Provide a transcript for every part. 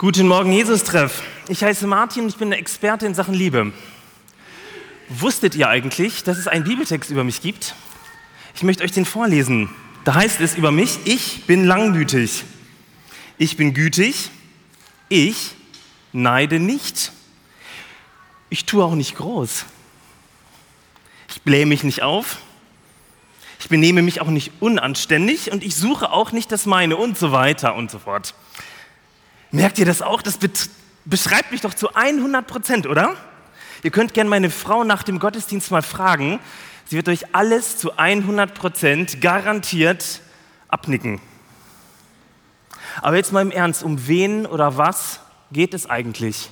Guten Morgen, Jesus-Treff. Ich heiße Martin und ich bin eine Experte in Sachen Liebe. Wusstet ihr eigentlich, dass es einen Bibeltext über mich gibt? Ich möchte euch den vorlesen. Da heißt es über mich, ich bin langmütig. Ich bin gütig. Ich neide nicht. Ich tue auch nicht groß. Ich blähe mich nicht auf. Ich benehme mich auch nicht unanständig und ich suche auch nicht das meine und so weiter und so fort. Merkt ihr das auch? Das beschreibt mich doch zu 100 Prozent, oder? Ihr könnt gerne meine Frau nach dem Gottesdienst mal fragen. Sie wird euch alles zu 100 Prozent garantiert abnicken. Aber jetzt mal im Ernst, um wen oder was geht es eigentlich?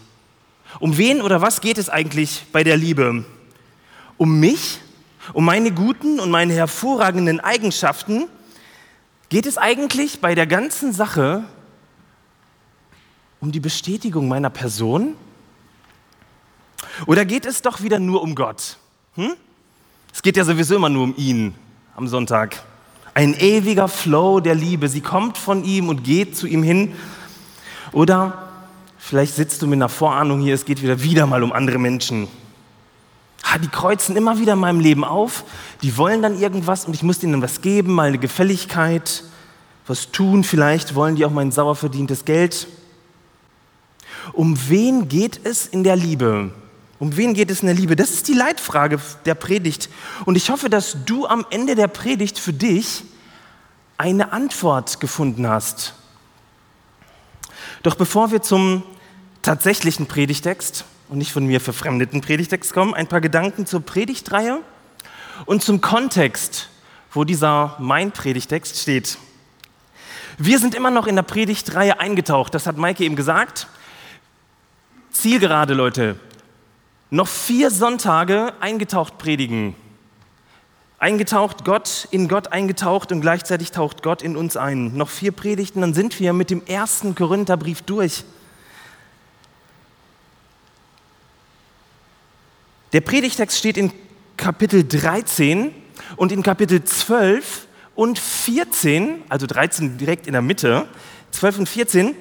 Um wen oder was geht es eigentlich bei der Liebe? Um mich? Um meine guten und meine hervorragenden Eigenschaften? Geht es eigentlich bei der ganzen Sache um die Bestätigung meiner Person? Oder geht es doch wieder nur um Gott? Hm? Es geht ja sowieso immer nur um ihn am Sonntag. Ein ewiger Flow der Liebe. Sie kommt von ihm und geht zu ihm hin. Oder vielleicht sitzt du mit einer Vorahnung hier, es geht wieder, wieder mal um andere Menschen. die kreuzen immer wieder in meinem Leben auf, die wollen dann irgendwas und ich muss ihnen was geben, mal eine Gefälligkeit, was tun, vielleicht wollen die auch mein sauer verdientes Geld. Um wen geht es in der Liebe? Um wen geht es in der Liebe? Das ist die Leitfrage der Predigt. Und ich hoffe, dass du am Ende der Predigt für dich eine Antwort gefunden hast. Doch bevor wir zum tatsächlichen Predigtext und nicht von mir verfremdeten Predigtext kommen, ein paar Gedanken zur Predigtreihe und zum Kontext, wo dieser mein Predigtext steht. Wir sind immer noch in der Predigtreihe eingetaucht, das hat Maike eben gesagt. Zielgerade, Leute. Noch vier Sonntage eingetaucht predigen. Eingetaucht Gott, in Gott eingetaucht und gleichzeitig taucht Gott in uns ein. Noch vier Predigten, dann sind wir mit dem ersten Korintherbrief durch. Der Predigtext steht in Kapitel 13 und in Kapitel 12 und 14, also 13 direkt in der Mitte, 12 und 14,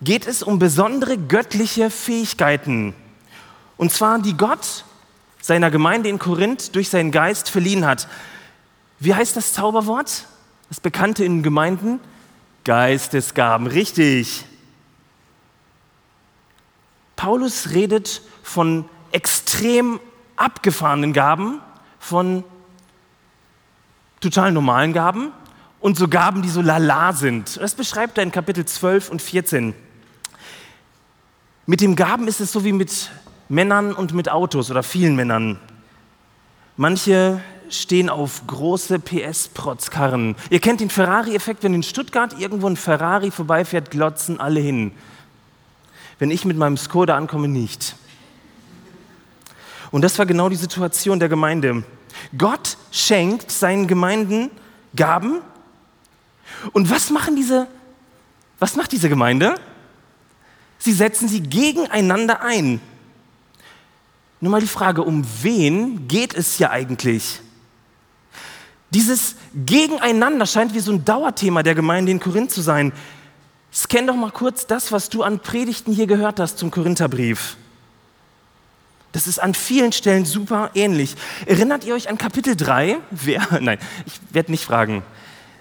geht es um besondere göttliche Fähigkeiten. Und zwar die Gott seiner Gemeinde in Korinth durch seinen Geist verliehen hat. Wie heißt das Zauberwort? Das Bekannte in Gemeinden? Geistesgaben, richtig. Paulus redet von extrem abgefahrenen Gaben, von total normalen Gaben und so Gaben, die so lala sind. Das beschreibt er in Kapitel 12 und 14. Mit dem Gaben ist es so wie mit Männern und mit Autos oder vielen Männern. Manche stehen auf große PS-Protzkarren. Ihr kennt den Ferrari-Effekt, wenn in Stuttgart irgendwo ein Ferrari vorbeifährt, glotzen alle hin. Wenn ich mit meinem Skoda ankomme, nicht. Und das war genau die Situation der Gemeinde. Gott schenkt seinen Gemeinden Gaben. Und was machen diese, was macht diese Gemeinde? Sie setzen sie gegeneinander ein. Nur mal die Frage, um wen geht es hier eigentlich? Dieses Gegeneinander scheint wie so ein Dauerthema der Gemeinde in Korinth zu sein. Scan doch mal kurz das, was du an Predigten hier gehört hast zum Korintherbrief. Das ist an vielen Stellen super ähnlich. Erinnert ihr euch an Kapitel 3? Wer? Nein, ich werde nicht fragen.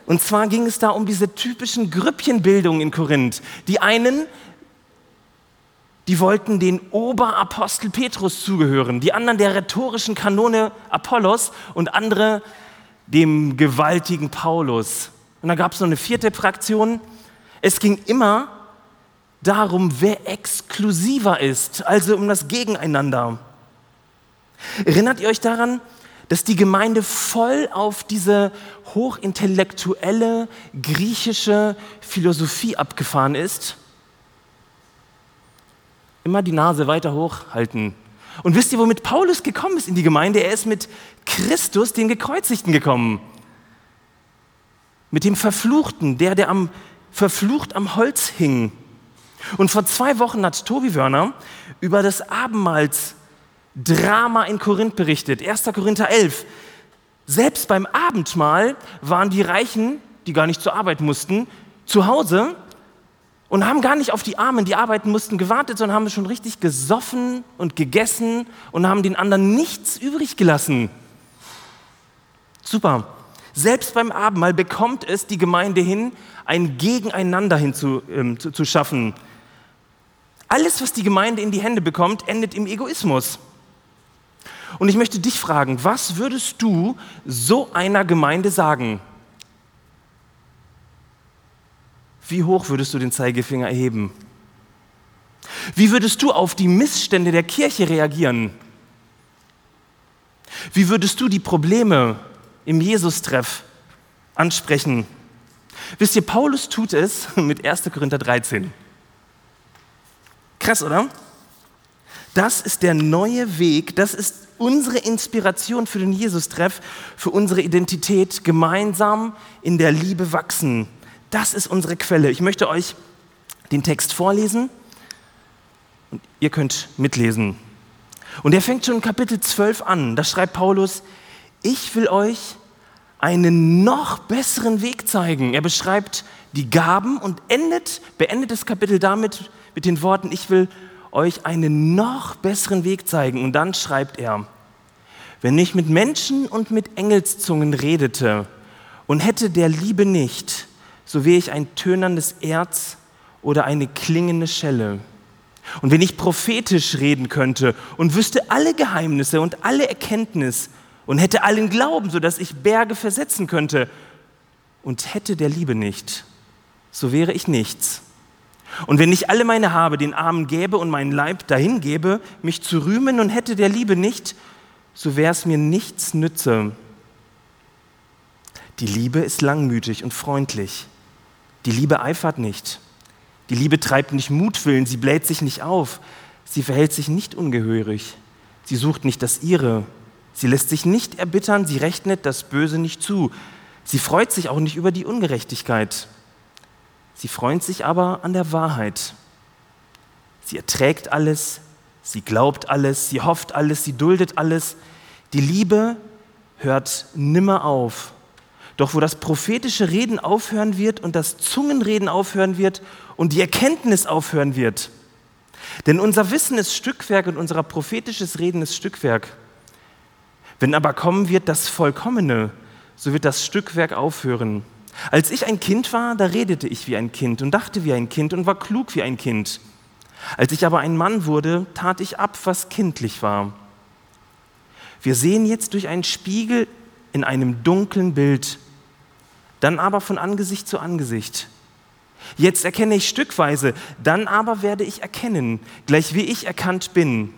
Und zwar ging es da um diese typischen Grüppchenbildungen in Korinth. Die einen die wollten den Oberapostel Petrus zugehören, die anderen der rhetorischen Kanone Apollos und andere dem gewaltigen Paulus. Und dann gab es noch eine vierte Fraktion. Es ging immer darum, wer exklusiver ist, also um das Gegeneinander. Erinnert ihr euch daran, dass die Gemeinde voll auf diese hochintellektuelle griechische Philosophie abgefahren ist? Immer die Nase weiter hochhalten. Und wisst ihr, womit Paulus gekommen ist in die Gemeinde? Er ist mit Christus, den Gekreuzigten, gekommen. Mit dem Verfluchten, der, der am, verflucht am Holz hing. Und vor zwei Wochen hat Tobi Wörner über das Abendmahlsdrama in Korinth berichtet. 1. Korinther 11. Selbst beim Abendmahl waren die Reichen, die gar nicht zur Arbeit mussten, zu Hause und haben gar nicht auf die Armen, die arbeiten mussten, gewartet, sondern haben schon richtig gesoffen und gegessen und haben den anderen nichts übrig gelassen. Super. Selbst beim Abendmahl bekommt es die Gemeinde hin, ein Gegeneinander hinzu, ähm, zu, zu. Alles, was die Gemeinde in die Hände bekommt, endet im Egoismus. Und ich möchte dich fragen, was würdest du so einer Gemeinde sagen? Wie hoch würdest du den Zeigefinger erheben? Wie würdest du auf die Missstände der Kirche reagieren? Wie würdest du die Probleme im Jesus-Treff ansprechen? Wisst ihr, Paulus tut es mit 1. Korinther 13. Krass, oder? Das ist der neue Weg, das ist unsere Inspiration für den Jesus-Treff, für unsere Identität, gemeinsam in der Liebe wachsen. Das ist unsere Quelle. Ich möchte euch den Text vorlesen und ihr könnt mitlesen. Und er fängt schon in Kapitel 12 an. Da schreibt Paulus, ich will euch einen noch besseren Weg zeigen. Er beschreibt die Gaben und endet, beendet das Kapitel damit mit den Worten, ich will euch einen noch besseren Weg zeigen. Und dann schreibt er, wenn ich mit Menschen und mit Engelszungen redete und hätte der Liebe nicht, so wäre ich ein tönerndes Erz oder eine klingende Schelle. Und wenn ich prophetisch reden könnte und wüsste alle Geheimnisse und alle Erkenntnis und hätte allen Glauben, sodass ich Berge versetzen könnte und hätte der Liebe nicht, so wäre ich nichts. Und wenn ich alle meine Habe den Armen gäbe und meinen Leib dahin gäbe, mich zu rühmen und hätte der Liebe nicht, so wäre es mir nichts nütze. Die Liebe ist langmütig und freundlich. Die Liebe eifert nicht. Die Liebe treibt nicht Mutwillen, sie bläht sich nicht auf. Sie verhält sich nicht ungehörig. Sie sucht nicht das Ihre. Sie lässt sich nicht erbittern, sie rechnet das Böse nicht zu. Sie freut sich auch nicht über die Ungerechtigkeit. Sie freut sich aber an der Wahrheit. Sie erträgt alles, sie glaubt alles, sie hofft alles, sie duldet alles. Die Liebe hört nimmer auf. Doch wo das prophetische Reden aufhören wird und das Zungenreden aufhören wird und die Erkenntnis aufhören wird. Denn unser Wissen ist Stückwerk und unser prophetisches Reden ist Stückwerk. Wenn aber kommen wird das Vollkommene, so wird das Stückwerk aufhören. Als ich ein Kind war, da redete ich wie ein Kind und dachte wie ein Kind und war klug wie ein Kind. Als ich aber ein Mann wurde, tat ich ab, was kindlich war. Wir sehen jetzt durch einen Spiegel in einem dunklen Bild, dann aber von Angesicht zu Angesicht. Jetzt erkenne ich stückweise, dann aber werde ich erkennen, gleich wie ich erkannt bin.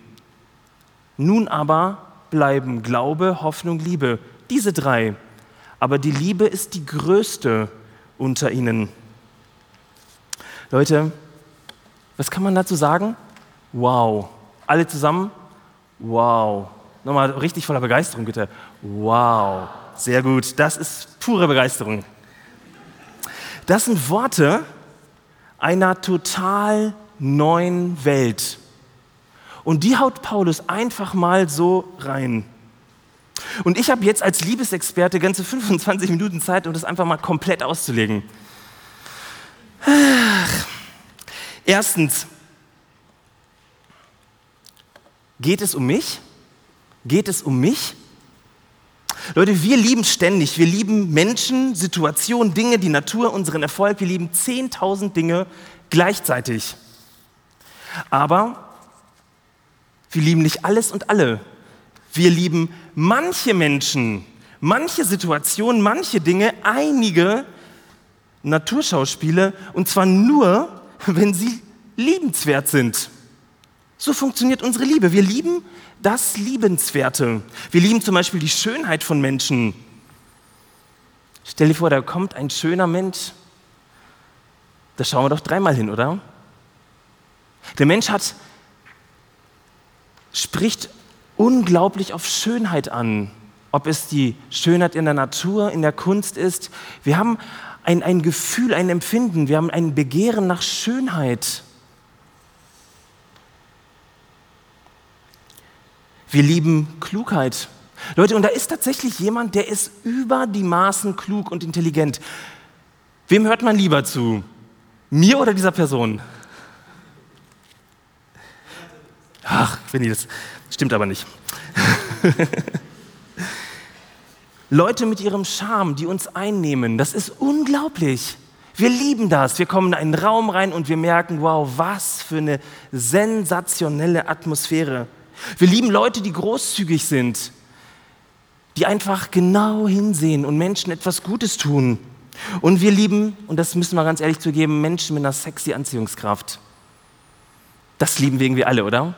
Nun aber bleiben Glaube, Hoffnung, Liebe, diese drei. Aber die Liebe ist die größte unter ihnen. Leute, was kann man dazu sagen? Wow. Alle zusammen? Wow. Nochmal richtig voller Begeisterung, bitte. Wow. Sehr gut. Das ist pure Begeisterung. Das sind Worte einer total neuen Welt. Und die haut Paulus einfach mal so rein. Und ich habe jetzt als Liebesexperte ganze 25 Minuten Zeit, um das einfach mal komplett auszulegen. Erstens, geht es um mich? Geht es um mich? Leute, wir lieben ständig. Wir lieben Menschen, Situationen, Dinge, die Natur, unseren Erfolg. Wir lieben 10.000 Dinge gleichzeitig. Aber wir lieben nicht alles und alle. Wir lieben manche Menschen, manche Situationen, manche Dinge, einige Naturschauspiele und zwar nur, wenn sie liebenswert sind. So funktioniert unsere Liebe. Wir lieben das Liebenswerte. Wir lieben zum Beispiel die Schönheit von Menschen. Stell dir vor, da kommt ein schöner Mensch. Da schauen wir doch dreimal hin, oder? Der Mensch hat spricht unglaublich auf Schönheit an. Ob es die Schönheit in der Natur, in der Kunst ist. Wir haben ein, ein Gefühl, ein Empfinden, wir haben ein Begehren nach Schönheit. Wir lieben Klugheit. Leute, und da ist tatsächlich jemand, der ist über die Maßen klug und intelligent. Wem hört man lieber zu? Mir oder dieser Person? Ach, Winnie, das stimmt aber nicht. Leute mit ihrem Charme, die uns einnehmen, das ist unglaublich. Wir lieben das. Wir kommen in einen Raum rein und wir merken, wow, was für eine sensationelle Atmosphäre. Wir lieben Leute, die großzügig sind, die einfach genau hinsehen und Menschen etwas Gutes tun. Und wir lieben, und das müssen wir ganz ehrlich zugeben, Menschen mit einer sexy Anziehungskraft. Das lieben wir irgendwie alle, oder?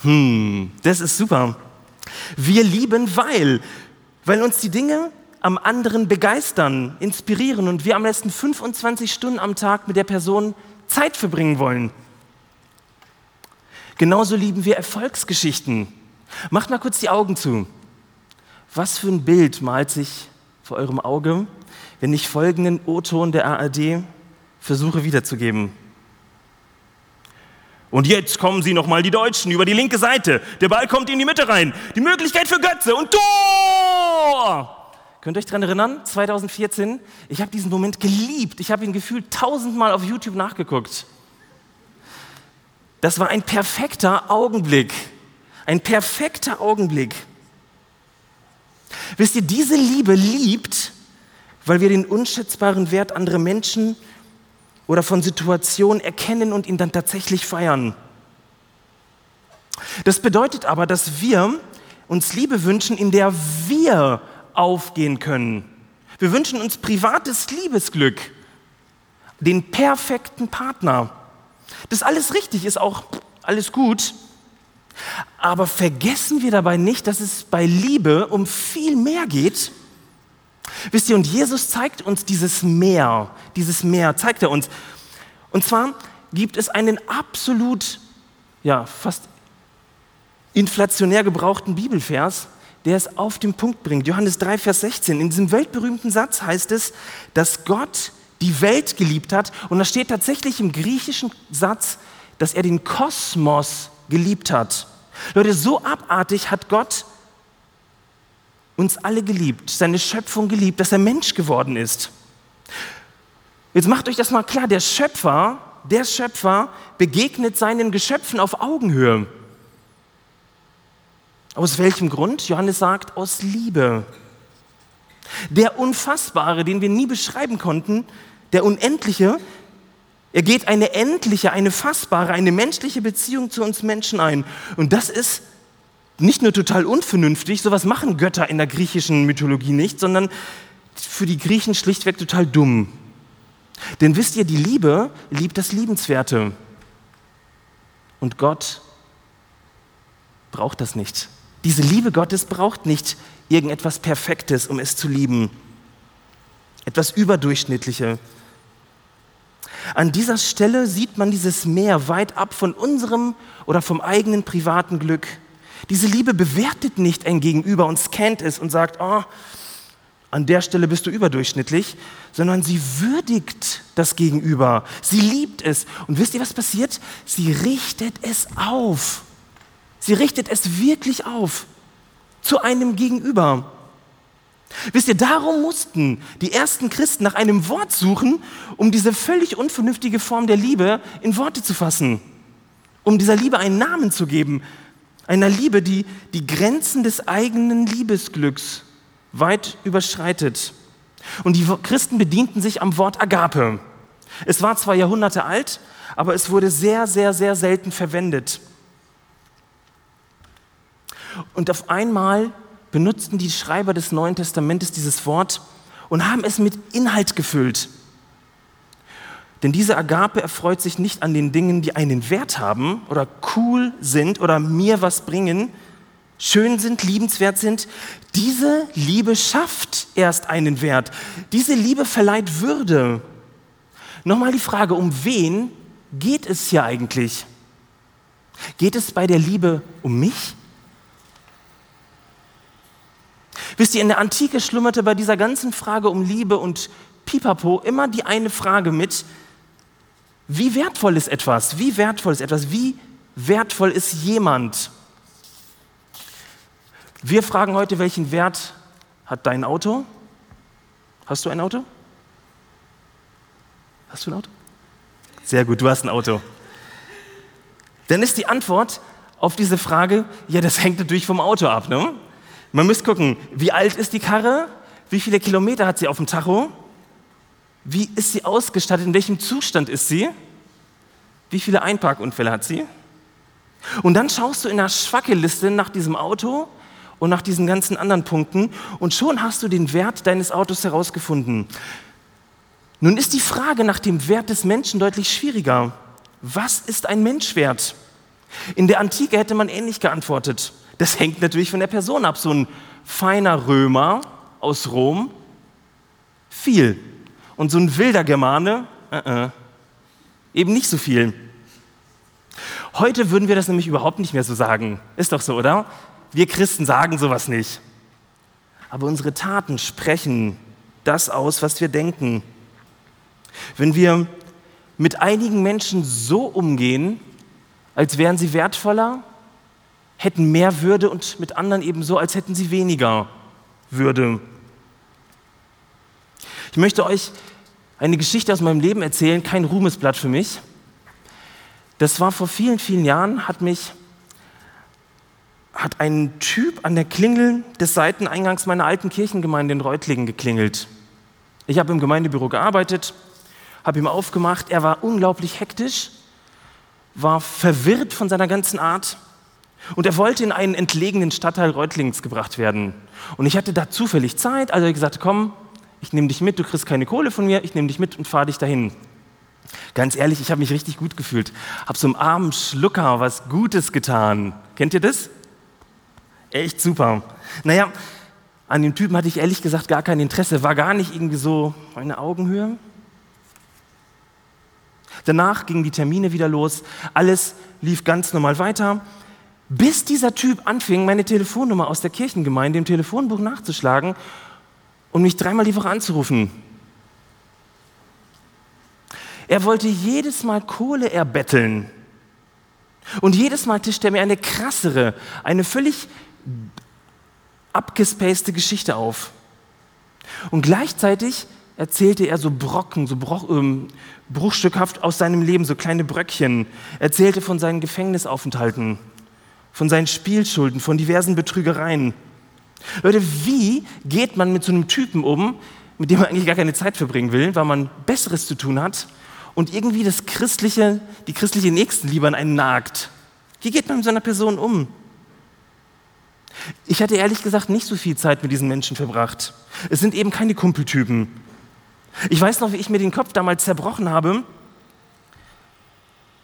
Hm, das ist super. Wir lieben, weil, weil uns die Dinge am anderen begeistern, inspirieren und wir am besten 25 Stunden am Tag mit der Person Zeit verbringen wollen. Genauso lieben wir Erfolgsgeschichten. Macht mal kurz die Augen zu. Was für ein Bild malt sich vor eurem Auge, wenn ich folgenden O-Ton der ARD versuche wiederzugeben? Und jetzt kommen sie nochmal die Deutschen über die linke Seite. Der Ball kommt in die Mitte rein. Die Möglichkeit für Götze und Tor! Könnt ihr euch daran erinnern? 2014. Ich habe diesen Moment geliebt. Ich habe ihn gefühlt tausendmal auf YouTube nachgeguckt. Das war ein perfekter Augenblick. Ein perfekter Augenblick. Wisst ihr, diese Liebe liebt, weil wir den unschätzbaren Wert anderer Menschen oder von Situationen erkennen und ihn dann tatsächlich feiern. Das bedeutet aber, dass wir uns Liebe wünschen, in der wir aufgehen können. Wir wünschen uns privates Liebesglück, den perfekten Partner. Das alles richtig ist auch alles gut. Aber vergessen wir dabei nicht, dass es bei Liebe um viel mehr geht. Wisst ihr, und Jesus zeigt uns dieses Meer, dieses Meer zeigt er uns. Und zwar gibt es einen absolut, ja, fast inflationär gebrauchten Bibelvers, der es auf den Punkt bringt. Johannes 3, Vers 16. In diesem weltberühmten Satz heißt es, dass Gott die Welt geliebt hat. Und da steht tatsächlich im griechischen Satz, dass er den Kosmos geliebt hat. Leute, so abartig hat Gott uns alle geliebt, seine Schöpfung geliebt, dass er Mensch geworden ist. Jetzt macht euch das mal klar, der Schöpfer, der Schöpfer begegnet seinen Geschöpfen auf Augenhöhe. Aus welchem Grund? Johannes sagt, aus Liebe. Der Unfassbare, den wir nie beschreiben konnten, der Unendliche, er geht eine endliche, eine fassbare, eine menschliche Beziehung zu uns Menschen ein. Und das ist nicht nur total unvernünftig, sowas machen Götter in der griechischen Mythologie nicht, sondern für die Griechen schlichtweg total dumm. Denn wisst ihr, die Liebe liebt das Liebenswerte. Und Gott braucht das nicht. Diese Liebe Gottes braucht nicht irgendetwas Perfektes, um es zu lieben. Etwas Überdurchschnittliche. An dieser Stelle sieht man dieses Meer weit ab von unserem oder vom eigenen privaten Glück. Diese Liebe bewertet nicht ein Gegenüber und scannt es und sagt, oh, an der Stelle bist du überdurchschnittlich, sondern sie würdigt das Gegenüber. Sie liebt es. Und wisst ihr, was passiert? Sie richtet es auf. Sie richtet es wirklich auf zu einem Gegenüber. Wisst ihr, darum mussten die ersten Christen nach einem Wort suchen, um diese völlig unvernünftige Form der Liebe in Worte zu fassen, um dieser Liebe einen Namen zu geben, einer Liebe, die die Grenzen des eigenen Liebesglücks weit überschreitet. Und die Christen bedienten sich am Wort Agape. Es war zwar Jahrhunderte alt, aber es wurde sehr, sehr, sehr selten verwendet. Und auf einmal benutzten die Schreiber des Neuen Testamentes dieses Wort und haben es mit Inhalt gefüllt. Denn diese Agape erfreut sich nicht an den Dingen, die einen Wert haben oder cool sind oder mir was bringen, schön sind, liebenswert sind. Diese Liebe schafft erst einen Wert. Diese Liebe verleiht Würde. Nochmal die Frage, um wen geht es hier eigentlich? Geht es bei der Liebe um mich? Wisst ihr, in der Antike schlummerte bei dieser ganzen Frage um Liebe und Pipapo immer die eine Frage mit, wie wertvoll ist etwas? Wie wertvoll ist etwas? Wie wertvoll ist jemand? Wir fragen heute, welchen Wert hat dein Auto? Hast du ein Auto? Hast du ein Auto? Sehr gut, du hast ein Auto. Dann ist die Antwort auf diese Frage, ja, das hängt natürlich vom Auto ab. Ne? Man muss gucken, wie alt ist die Karre? Wie viele Kilometer hat sie auf dem Tacho? Wie ist sie ausgestattet? In welchem Zustand ist sie? Wie viele Einparkunfälle hat sie? Und dann schaust du in der Schwackeliste nach diesem Auto und nach diesen ganzen anderen Punkten und schon hast du den Wert deines Autos herausgefunden. Nun ist die Frage nach dem Wert des Menschen deutlich schwieriger. Was ist ein Mensch wert? In der Antike hätte man ähnlich geantwortet. Das hängt natürlich von der Person ab. So ein feiner Römer aus Rom, viel. Und so ein wilder Germane, uh -uh, eben nicht so viel. Heute würden wir das nämlich überhaupt nicht mehr so sagen. Ist doch so, oder? Wir Christen sagen sowas nicht. Aber unsere Taten sprechen das aus, was wir denken. Wenn wir mit einigen Menschen so umgehen, als wären sie wertvoller, hätten mehr Würde und mit anderen ebenso, als hätten sie weniger Würde. Ich möchte euch eine Geschichte aus meinem Leben erzählen, kein Ruhmesblatt für mich. Das war vor vielen, vielen Jahren, hat mich hat ein Typ an der Klingel des Seiteneingangs meiner alten Kirchengemeinde in Reutlingen geklingelt. Ich habe im Gemeindebüro gearbeitet, habe ihm aufgemacht. Er war unglaublich hektisch, war verwirrt von seiner ganzen Art und er wollte in einen entlegenen Stadtteil Reutlings gebracht werden. Und ich hatte da zufällig Zeit, also ich gesagt, komm, ich nehme dich mit, du kriegst keine Kohle von mir, ich nehme dich mit und fahre dich dahin. Ganz ehrlich, ich habe mich richtig gut gefühlt, habe so einem armen Schlucker was Gutes getan. Kennt ihr das? Echt super. Naja, an dem Typen hatte ich ehrlich gesagt gar kein Interesse, war gar nicht irgendwie so meine Augenhöhe. Danach gingen die Termine wieder los, alles lief ganz normal weiter, bis dieser Typ anfing, meine Telefonnummer aus der Kirchengemeinde im Telefonbuch nachzuschlagen und mich dreimal die Woche anzurufen. Er wollte jedes Mal Kohle erbetteln. Und jedes Mal tischt er mir eine krassere, eine völlig abgespacede Geschichte auf. Und gleichzeitig erzählte er so Brocken, so Bruch, ähm, bruchstückhaft aus seinem Leben, so kleine Bröckchen. Erzählte von seinen Gefängnisaufenthalten, von seinen Spielschulden, von diversen Betrügereien. Leute, wie geht man mit so einem Typen um, mit dem man eigentlich gar keine Zeit verbringen will, weil man Besseres zu tun hat und irgendwie das christliche, die christliche Nächstenliebe an einen nagt? Wie geht man mit so einer Person um? Ich hatte ehrlich gesagt nicht so viel Zeit mit diesen Menschen verbracht. Es sind eben keine Kumpeltypen. Ich weiß noch, wie ich mir den Kopf damals zerbrochen habe,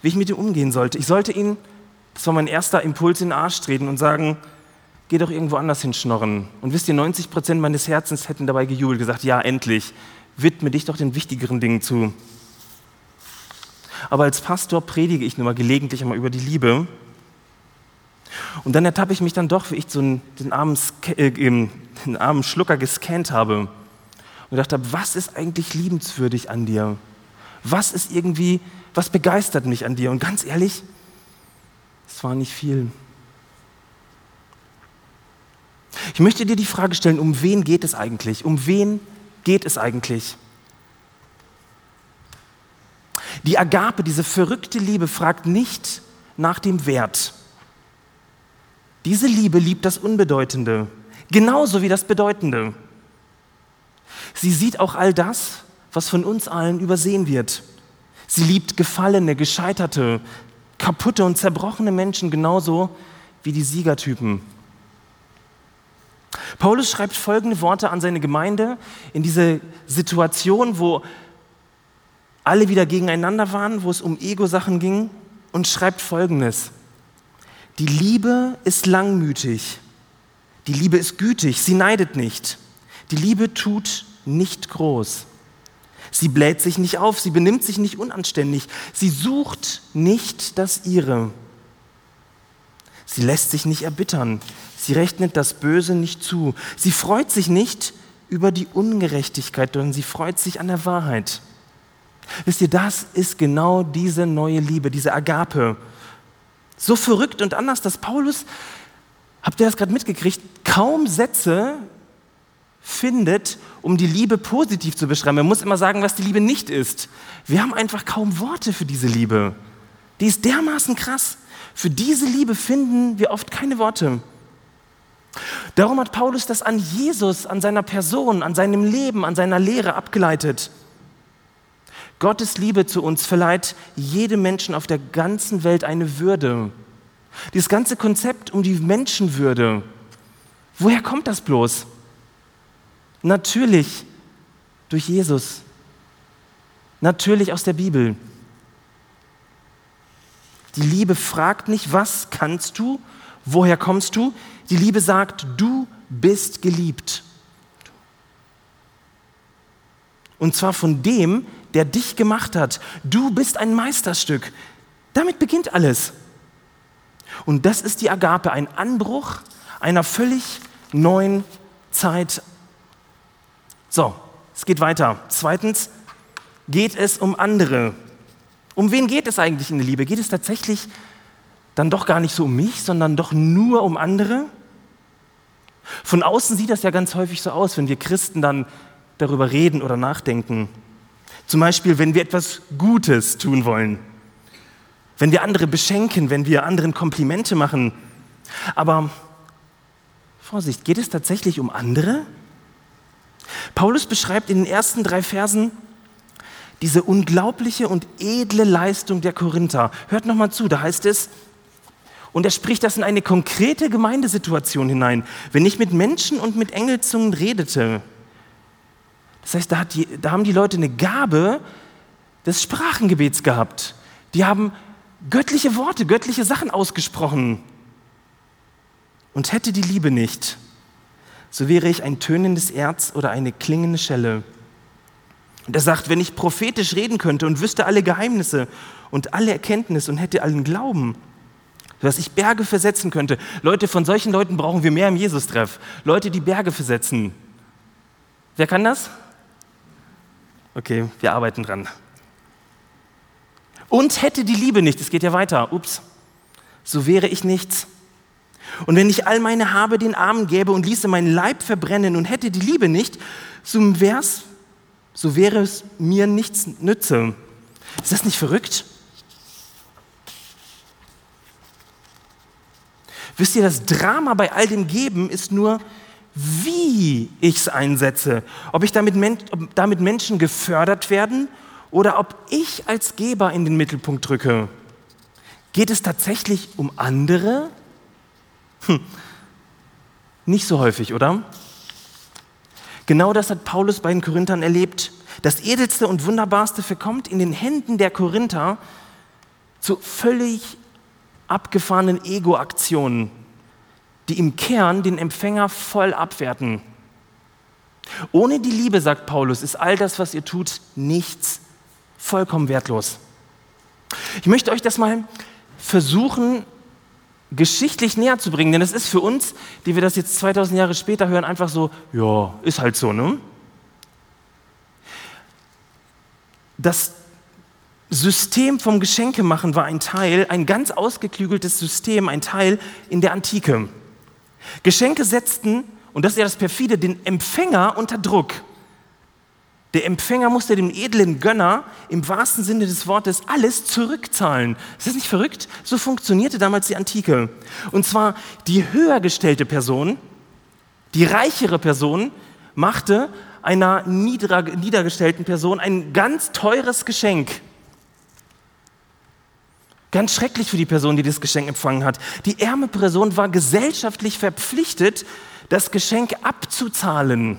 wie ich mit ihm umgehen sollte. Ich sollte ihn, das war mein erster Impuls, in den Arsch treten und sagen, geh doch irgendwo anders hinschnorren. Und wisst ihr, 90 Prozent meines Herzens hätten dabei gejubelt, gesagt, ja, endlich, widme dich doch den wichtigeren Dingen zu. Aber als Pastor predige ich nur mal gelegentlich einmal über die Liebe. Und dann ertappe ich mich dann doch, wie ich so einen, den, armen, äh, den armen Schlucker gescannt habe und gedacht habe, was ist eigentlich liebenswürdig an dir? Was ist irgendwie, was begeistert mich an dir? Und ganz ehrlich, es war nicht viel. Ich möchte dir die Frage stellen, um wen geht es eigentlich? Um wen geht es eigentlich? Die Agape, diese verrückte Liebe, fragt nicht nach dem Wert. Diese Liebe liebt das Unbedeutende, genauso wie das Bedeutende. Sie sieht auch all das, was von uns allen übersehen wird. Sie liebt gefallene, gescheiterte, kaputte und zerbrochene Menschen genauso wie die Siegertypen. Paulus schreibt folgende Worte an seine Gemeinde in diese Situation, wo alle wieder gegeneinander waren, wo es um Ego-Sachen ging und schreibt folgendes. Die Liebe ist langmütig. Die Liebe ist gütig. Sie neidet nicht. Die Liebe tut nicht groß. Sie bläht sich nicht auf, sie benimmt sich nicht unanständig, sie sucht nicht das Ihre. Sie lässt sich nicht erbittern, sie rechnet das Böse nicht zu, sie freut sich nicht über die Ungerechtigkeit, sondern sie freut sich an der Wahrheit. Wisst ihr, das ist genau diese neue Liebe, diese Agape. So verrückt und anders, dass Paulus, habt ihr das gerade mitgekriegt, kaum Sätze findet, um die Liebe positiv zu beschreiben. Man muss immer sagen, was die Liebe nicht ist. Wir haben einfach kaum Worte für diese Liebe. Die ist dermaßen krass. Für diese Liebe finden wir oft keine Worte. Darum hat Paulus das an Jesus, an seiner Person, an seinem Leben, an seiner Lehre abgeleitet. Gottes Liebe zu uns verleiht jedem Menschen auf der ganzen Welt eine Würde. Dieses ganze Konzept um die Menschenwürde, woher kommt das bloß? Natürlich durch Jesus. Natürlich aus der Bibel. Die Liebe fragt nicht, was kannst du, woher kommst du? Die Liebe sagt, du bist geliebt. Und zwar von dem, der dich gemacht hat. Du bist ein Meisterstück. Damit beginnt alles. Und das ist die Agape, ein Anbruch einer völlig neuen Zeit. So, es geht weiter. Zweitens geht es um andere. Um wen geht es eigentlich in der Liebe? Geht es tatsächlich dann doch gar nicht so um mich, sondern doch nur um andere? Von außen sieht das ja ganz häufig so aus, wenn wir Christen dann darüber reden oder nachdenken. Zum Beispiel, wenn wir etwas Gutes tun wollen, wenn wir andere beschenken, wenn wir anderen Komplimente machen. Aber Vorsicht, geht es tatsächlich um andere? Paulus beschreibt in den ersten drei Versen diese unglaubliche und edle Leistung der Korinther. Hört nochmal zu, da heißt es, und er spricht das in eine konkrete Gemeindesituation hinein. Wenn ich mit Menschen und mit Engelzungen redete, das heißt, da, die, da haben die Leute eine Gabe des Sprachengebets gehabt. Die haben göttliche Worte, göttliche Sachen ausgesprochen. Und hätte die Liebe nicht, so wäre ich ein tönendes Erz oder eine klingende Schelle. Und er sagt, wenn ich prophetisch reden könnte und wüsste alle Geheimnisse und alle Erkenntnis und hätte allen Glauben, dass ich Berge versetzen könnte. Leute, von solchen Leuten brauchen wir mehr im Jesus-Treff. Leute, die Berge versetzen. Wer kann das? Okay, wir arbeiten dran. Und hätte die Liebe nicht, es geht ja weiter, ups, so wäre ich nichts. Und wenn ich all meine Habe den Armen gäbe und ließe meinen Leib verbrennen und hätte die Liebe nicht, so, wär's, so wäre es mir nichts nütze. Ist das nicht verrückt? Wisst ihr, das Drama bei all dem Geben ist nur, wie ich es einsetze. Ob, ich damit, ob damit Menschen gefördert werden oder ob ich als Geber in den Mittelpunkt drücke. Geht es tatsächlich um andere? Hm. Nicht so häufig, oder? Genau das hat Paulus bei den Korinthern erlebt. Das Edelste und Wunderbarste verkommt in den Händen der Korinther zu völlig abgefahrenen Ego-Aktionen, die im Kern den Empfänger voll abwerten. Ohne die Liebe, sagt Paulus, ist all das, was ihr tut, nichts, vollkommen wertlos. Ich möchte euch das mal versuchen, geschichtlich näher zu bringen, denn es ist für uns, die wir das jetzt 2000 Jahre später hören, einfach so, ja, ist halt so, ne? Das System vom Geschenkemachen war ein Teil, ein ganz ausgeklügeltes System, ein Teil in der Antike. Geschenke setzten, und das ist ja das perfide, den Empfänger unter Druck. Der Empfänger musste dem edlen Gönner im wahrsten Sinne des Wortes alles zurückzahlen. Ist das nicht verrückt? So funktionierte damals die Antike. Und zwar die höher gestellte Person, die reichere Person, machte einer niedergestellten Person ein ganz teures Geschenk. Ganz schrecklich für die Person, die das Geschenk empfangen hat. Die ärme Person war gesellschaftlich verpflichtet, das Geschenk abzuzahlen.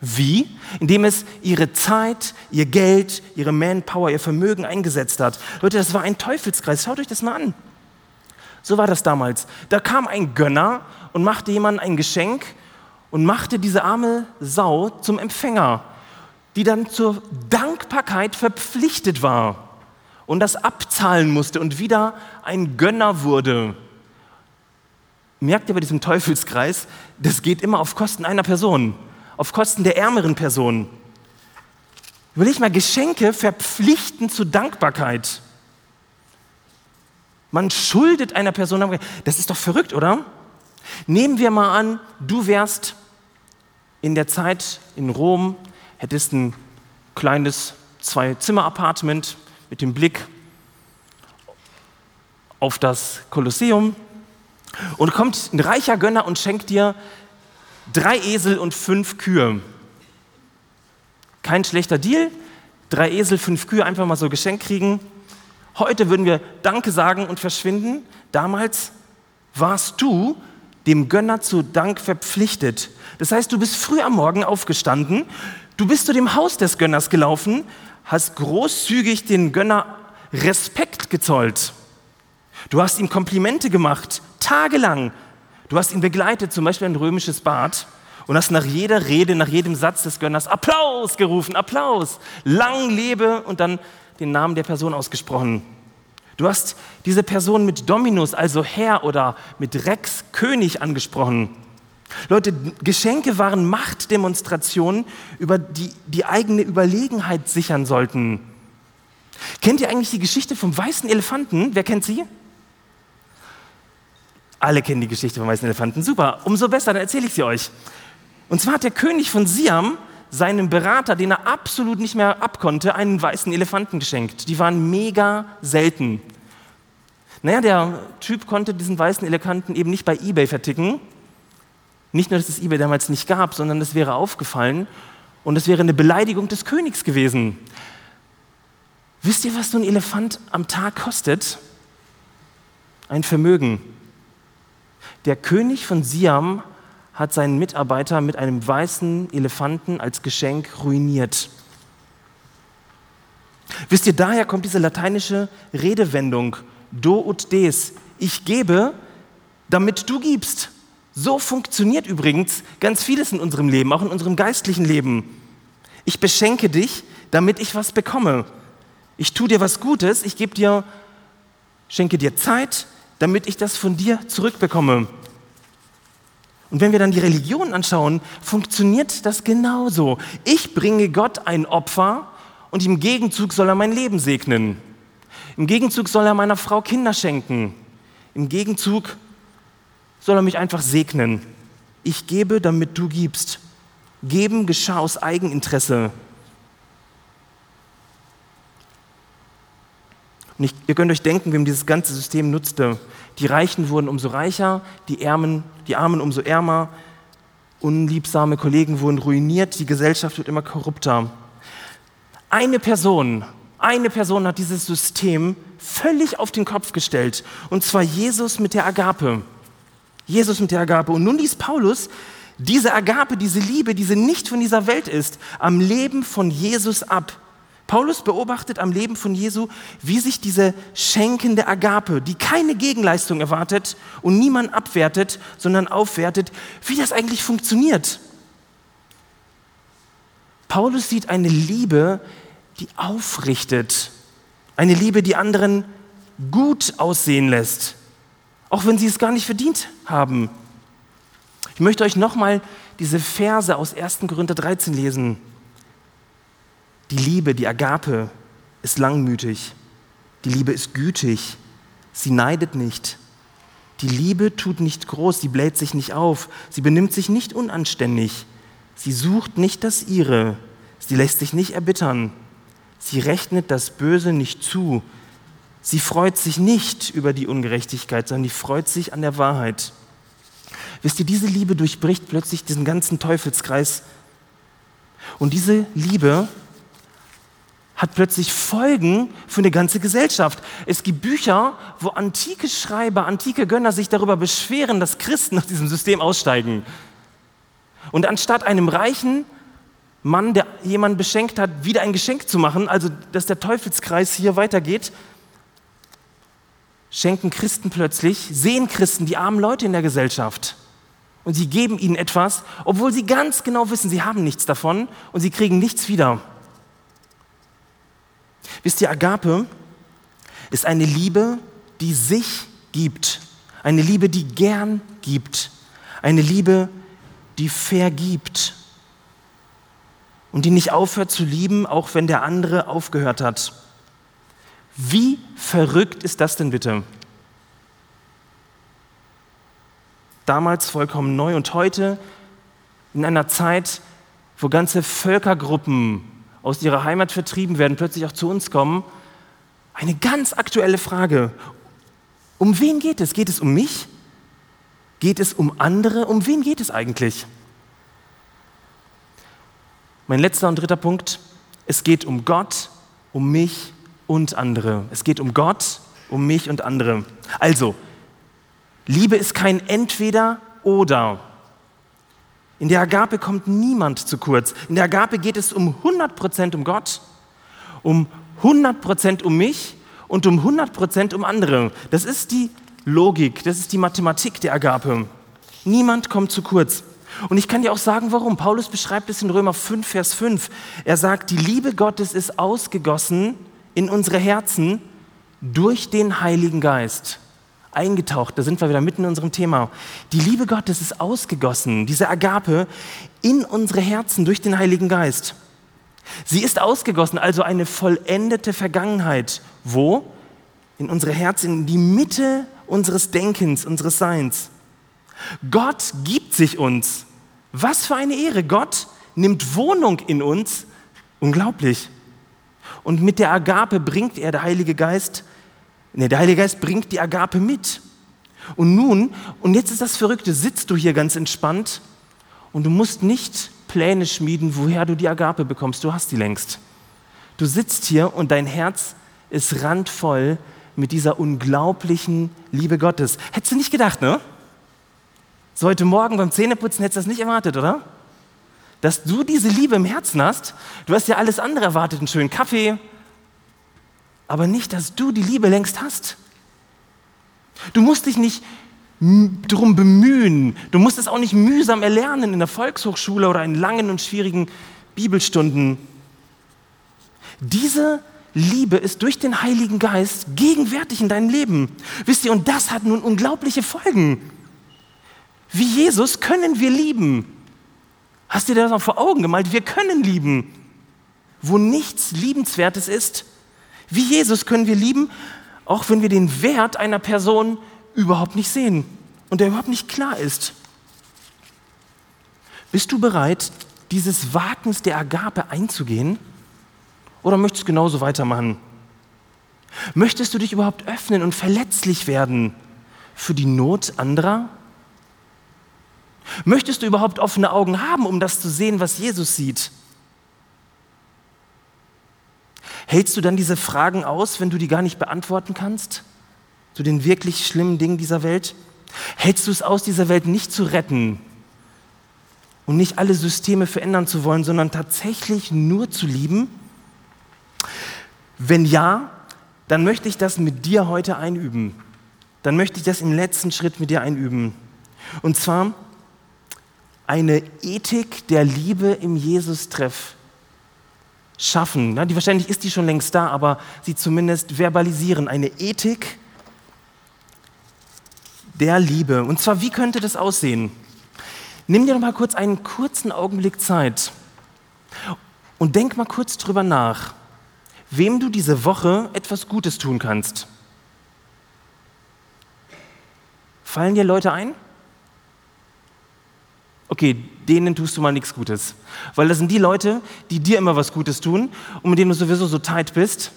Wie? Indem es ihre Zeit, ihr Geld, ihre Manpower, ihr Vermögen eingesetzt hat. Leute, das war ein Teufelskreis. Schaut euch das mal an. So war das damals. Da kam ein Gönner und machte jemandem ein Geschenk und machte diese arme Sau zum Empfänger, die dann zur Dankbarkeit verpflichtet war und das abzahlen musste und wieder ein Gönner wurde. Merkt ihr bei diesem Teufelskreis, das geht immer auf Kosten einer Person, auf Kosten der ärmeren Person. Überleg mal, Geschenke verpflichten zu Dankbarkeit. Man schuldet einer Person, das ist doch verrückt, oder? Nehmen wir mal an, du wärst in der Zeit in Rom hättest ein kleines Zwei-Zimmer-Apartment mit dem Blick auf das Kolosseum und kommt ein reicher Gönner und schenkt dir drei Esel und fünf Kühe. Kein schlechter Deal, drei Esel, fünf Kühe einfach mal so geschenkt kriegen. Heute würden wir Danke sagen und verschwinden. Damals warst du dem Gönner zu Dank verpflichtet. Das heißt, du bist früh am Morgen aufgestanden, du bist zu dem Haus des Gönners gelaufen, hast großzügig den Gönner Respekt gezollt. Du hast ihm Komplimente gemacht, tagelang. Du hast ihn begleitet, zum Beispiel ein römisches Bad, und hast nach jeder Rede, nach jedem Satz des Gönners Applaus gerufen, Applaus, lang lebe und dann den Namen der Person ausgesprochen. Du hast diese Person mit Dominus, also Herr oder mit Rex, König angesprochen. Leute, Geschenke waren Machtdemonstrationen, über die die eigene Überlegenheit sichern sollten. Kennt ihr eigentlich die Geschichte vom weißen Elefanten? Wer kennt sie? Alle kennen die Geschichte vom weißen Elefanten. Super, umso besser, dann erzähle ich sie euch. Und zwar hat der König von Siam seinem Berater, den er absolut nicht mehr abkonnte, einen weißen Elefanten geschenkt. Die waren mega selten. Naja, der Typ konnte diesen weißen Elefanten eben nicht bei eBay verticken. Nicht nur, dass es eBay damals nicht gab, sondern es wäre aufgefallen und es wäre eine Beleidigung des Königs gewesen. Wisst ihr, was so ein Elefant am Tag kostet? Ein Vermögen. Der König von Siam hat seinen Mitarbeiter mit einem weißen Elefanten als Geschenk ruiniert. Wisst ihr, daher kommt diese lateinische Redewendung do ut des. Ich gebe, damit du gibst. So funktioniert übrigens ganz vieles in unserem Leben, auch in unserem geistlichen Leben. Ich beschenke dich, damit ich was bekomme. Ich tue dir was Gutes, ich gebe dir, schenke dir Zeit, damit ich das von dir zurückbekomme. Und wenn wir dann die Religion anschauen, funktioniert das genauso. Ich bringe Gott ein Opfer und im Gegenzug soll er mein Leben segnen. Im Gegenzug soll er meiner Frau Kinder schenken. Im Gegenzug soll er mich einfach segnen. Ich gebe, damit du gibst. Geben geschah aus Eigeninteresse. Und ich, ihr könnt euch denken, wem dieses ganze System nutzte. Die Reichen wurden umso reicher, die, Ärmen, die Armen umso ärmer, unliebsame Kollegen wurden ruiniert, die Gesellschaft wird immer korrupter. Eine Person, eine Person hat dieses System völlig auf den Kopf gestellt, und zwar Jesus mit der Agape. Jesus mit der Agape. Und nun liest Paulus diese Agape, diese Liebe, diese nicht von dieser Welt ist, am Leben von Jesus ab. Paulus beobachtet am Leben von Jesu, wie sich diese schenkende Agape, die keine Gegenleistung erwartet und niemand abwertet, sondern aufwertet, wie das eigentlich funktioniert. Paulus sieht eine Liebe, die aufrichtet, eine Liebe, die anderen gut aussehen lässt, auch wenn sie es gar nicht verdient haben. Ich möchte euch nochmal diese Verse aus 1. Korinther 13 lesen. Die Liebe, die Agape, ist langmütig. Die Liebe ist gütig. Sie neidet nicht. Die Liebe tut nicht groß, sie bläht sich nicht auf, sie benimmt sich nicht unanständig, sie sucht nicht das ihre, sie lässt sich nicht erbittern, sie rechnet das Böse nicht zu, sie freut sich nicht über die Ungerechtigkeit, sondern sie freut sich an der Wahrheit. Wisst ihr, diese Liebe durchbricht plötzlich diesen ganzen Teufelskreis. Und diese Liebe hat plötzlich Folgen für eine ganze Gesellschaft. Es gibt Bücher, wo antike Schreiber, antike Gönner sich darüber beschweren, dass Christen aus diesem System aussteigen. Und anstatt einem reichen Mann, der jemanden beschenkt hat, wieder ein Geschenk zu machen, also dass der Teufelskreis hier weitergeht, schenken Christen plötzlich, sehen Christen die armen Leute in der Gesellschaft. Und sie geben ihnen etwas, obwohl sie ganz genau wissen, sie haben nichts davon und sie kriegen nichts wieder. Wisst ihr, Agape ist eine Liebe, die sich gibt, eine Liebe, die gern gibt, eine Liebe, die vergibt und die nicht aufhört zu lieben, auch wenn der andere aufgehört hat. Wie verrückt ist das denn bitte? Damals vollkommen neu und heute in einer Zeit, wo ganze Völkergruppen aus ihrer Heimat vertrieben werden, plötzlich auch zu uns kommen, eine ganz aktuelle Frage. Um wen geht es? Geht es um mich? Geht es um andere? Um wen geht es eigentlich? Mein letzter und dritter Punkt. Es geht um Gott, um mich und andere. Es geht um Gott, um mich und andere. Also, Liebe ist kein Entweder oder. In der Agape kommt niemand zu kurz. In der Agape geht es um 100% um Gott, um 100% um mich und um 100% um andere. Das ist die Logik, das ist die Mathematik der Agape. Niemand kommt zu kurz. Und ich kann dir auch sagen, warum. Paulus beschreibt es in Römer 5, Vers 5. Er sagt, die Liebe Gottes ist ausgegossen in unsere Herzen durch den Heiligen Geist. Eingetaucht, da sind wir wieder mitten in unserem Thema. Die Liebe Gottes ist ausgegossen, diese Agape, in unsere Herzen durch den Heiligen Geist. Sie ist ausgegossen, also eine vollendete Vergangenheit. Wo? In unsere Herzen, in die Mitte unseres Denkens, unseres Seins. Gott gibt sich uns. Was für eine Ehre. Gott nimmt Wohnung in uns. Unglaublich. Und mit der Agape bringt er, der Heilige Geist, ne, der Heilige Geist bringt die Agape mit. Und nun, und jetzt ist das Verrückte, sitzt du hier ganz entspannt und du musst nicht Pläne schmieden, woher du die Agape bekommst. Du hast die längst. Du sitzt hier und dein Herz ist randvoll mit dieser unglaublichen Liebe Gottes. Hättest du nicht gedacht, ne? So heute Morgen beim Zähneputzen hättest du das nicht erwartet, oder? Dass du diese Liebe im Herzen hast. Du hast ja alles andere erwartet, einen schönen Kaffee, aber nicht, dass du die Liebe längst hast. Du musst dich nicht darum bemühen. Du musst es auch nicht mühsam erlernen in der Volkshochschule oder in langen und schwierigen Bibelstunden. Diese Liebe ist durch den Heiligen Geist gegenwärtig in deinem Leben. Wisst ihr, und das hat nun unglaubliche Folgen. Wie Jesus können wir lieben. Hast du dir das noch vor Augen gemalt? Wir können lieben, wo nichts Liebenswertes ist. Wie Jesus können wir lieben, auch wenn wir den Wert einer Person überhaupt nicht sehen und der überhaupt nicht klar ist. Bist du bereit, dieses Wagens der Agape einzugehen? Oder möchtest du genauso weitermachen? Möchtest du dich überhaupt öffnen und verletzlich werden für die Not anderer? Möchtest du überhaupt offene Augen haben, um das zu sehen, was Jesus sieht? Hältst du dann diese Fragen aus, wenn du die gar nicht beantworten kannst? Zu den wirklich schlimmen Dingen dieser Welt? Hältst du es aus, dieser Welt nicht zu retten und nicht alle Systeme verändern zu wollen, sondern tatsächlich nur zu lieben? Wenn ja, dann möchte ich das mit dir heute einüben. Dann möchte ich das im letzten Schritt mit dir einüben. Und zwar eine Ethik der Liebe im Jesus-Treff schaffen. die wahrscheinlich ist die schon längst da, aber sie zumindest verbalisieren. Eine Ethik der Liebe. Und zwar, wie könnte das aussehen? Nimm dir noch mal kurz einen kurzen Augenblick Zeit und denk mal kurz drüber nach wem du diese Woche etwas Gutes tun kannst. Fallen dir Leute ein? Okay, denen tust du mal nichts Gutes. Weil das sind die Leute, die dir immer was Gutes tun und mit denen du sowieso so tight bist.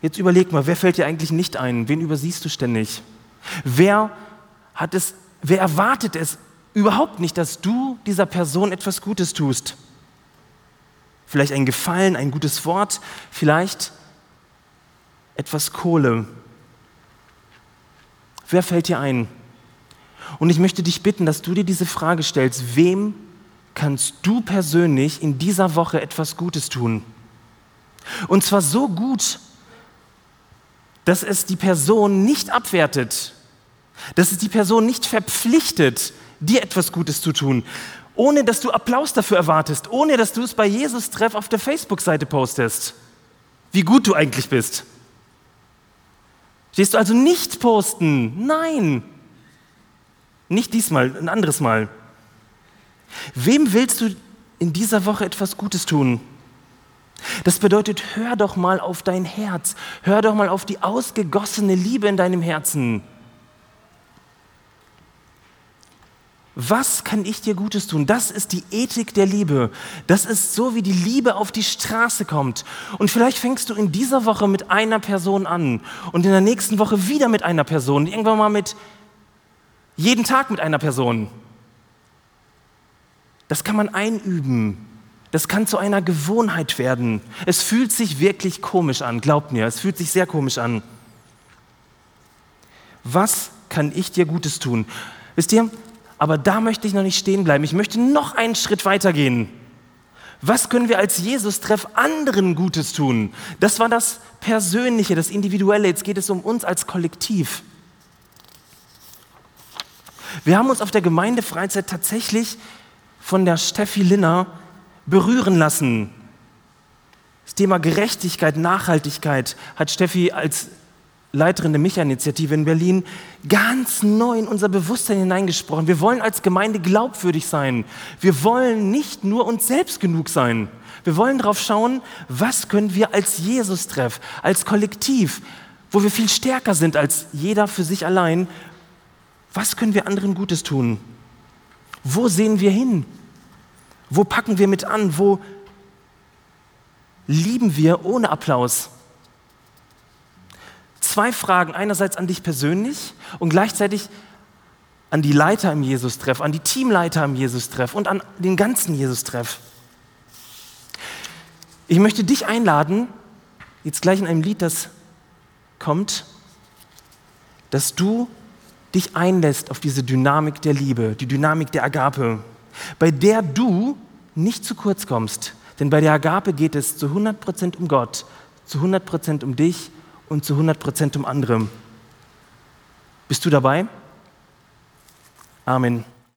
Jetzt überleg mal, wer fällt dir eigentlich nicht ein? Wen übersiehst du ständig? Wer hat es, wer erwartet es überhaupt nicht, dass du dieser Person etwas Gutes tust? vielleicht ein Gefallen, ein gutes Wort, vielleicht etwas Kohle. Wer fällt dir ein? Und ich möchte dich bitten, dass du dir diese Frage stellst, wem kannst du persönlich in dieser Woche etwas Gutes tun? Und zwar so gut, dass es die Person nicht abwertet, dass es die Person nicht verpflichtet, dir etwas Gutes zu tun ohne dass du Applaus dafür erwartest, ohne dass du es bei Jesus Treff auf der Facebook-Seite postest, wie gut du eigentlich bist. Stehst du also nicht posten? Nein. Nicht diesmal, ein anderes Mal. Wem willst du in dieser Woche etwas Gutes tun? Das bedeutet, hör doch mal auf dein Herz, hör doch mal auf die ausgegossene Liebe in deinem Herzen. Was kann ich dir Gutes tun? Das ist die Ethik der Liebe. Das ist so, wie die Liebe auf die Straße kommt. Und vielleicht fängst du in dieser Woche mit einer Person an und in der nächsten Woche wieder mit einer Person, irgendwann mal mit jeden Tag mit einer Person. Das kann man einüben. Das kann zu einer Gewohnheit werden. Es fühlt sich wirklich komisch an, glaubt mir, es fühlt sich sehr komisch an. Was kann ich dir Gutes tun? Wisst ihr, aber da möchte ich noch nicht stehen bleiben. Ich möchte noch einen Schritt weiter gehen. Was können wir als Jesus-Treff anderen Gutes tun? Das war das Persönliche, das Individuelle. Jetzt geht es um uns als Kollektiv. Wir haben uns auf der Gemeindefreizeit tatsächlich von der Steffi Linner berühren lassen. Das Thema Gerechtigkeit, Nachhaltigkeit hat Steffi als Leiterin der Micha-Initiative in Berlin, ganz neu in unser Bewusstsein hineingesprochen. Wir wollen als Gemeinde glaubwürdig sein. Wir wollen nicht nur uns selbst genug sein. Wir wollen darauf schauen, was können wir als Jesus-Treff, als Kollektiv, wo wir viel stärker sind als jeder für sich allein, was können wir anderen Gutes tun? Wo sehen wir hin? Wo packen wir mit an? Wo lieben wir ohne Applaus? zwei Fragen, einerseits an dich persönlich und gleichzeitig an die Leiter im Jesus-Treff, an die Teamleiter im Jesus-Treff und an den ganzen Jesus-Treff. Ich möchte dich einladen, jetzt gleich in einem Lied, das kommt, dass du dich einlässt auf diese Dynamik der Liebe, die Dynamik der Agape, bei der du nicht zu kurz kommst. Denn bei der Agape geht es zu 100% um Gott, zu 100% um dich und zu 100% um andere. Bist du dabei? Amen.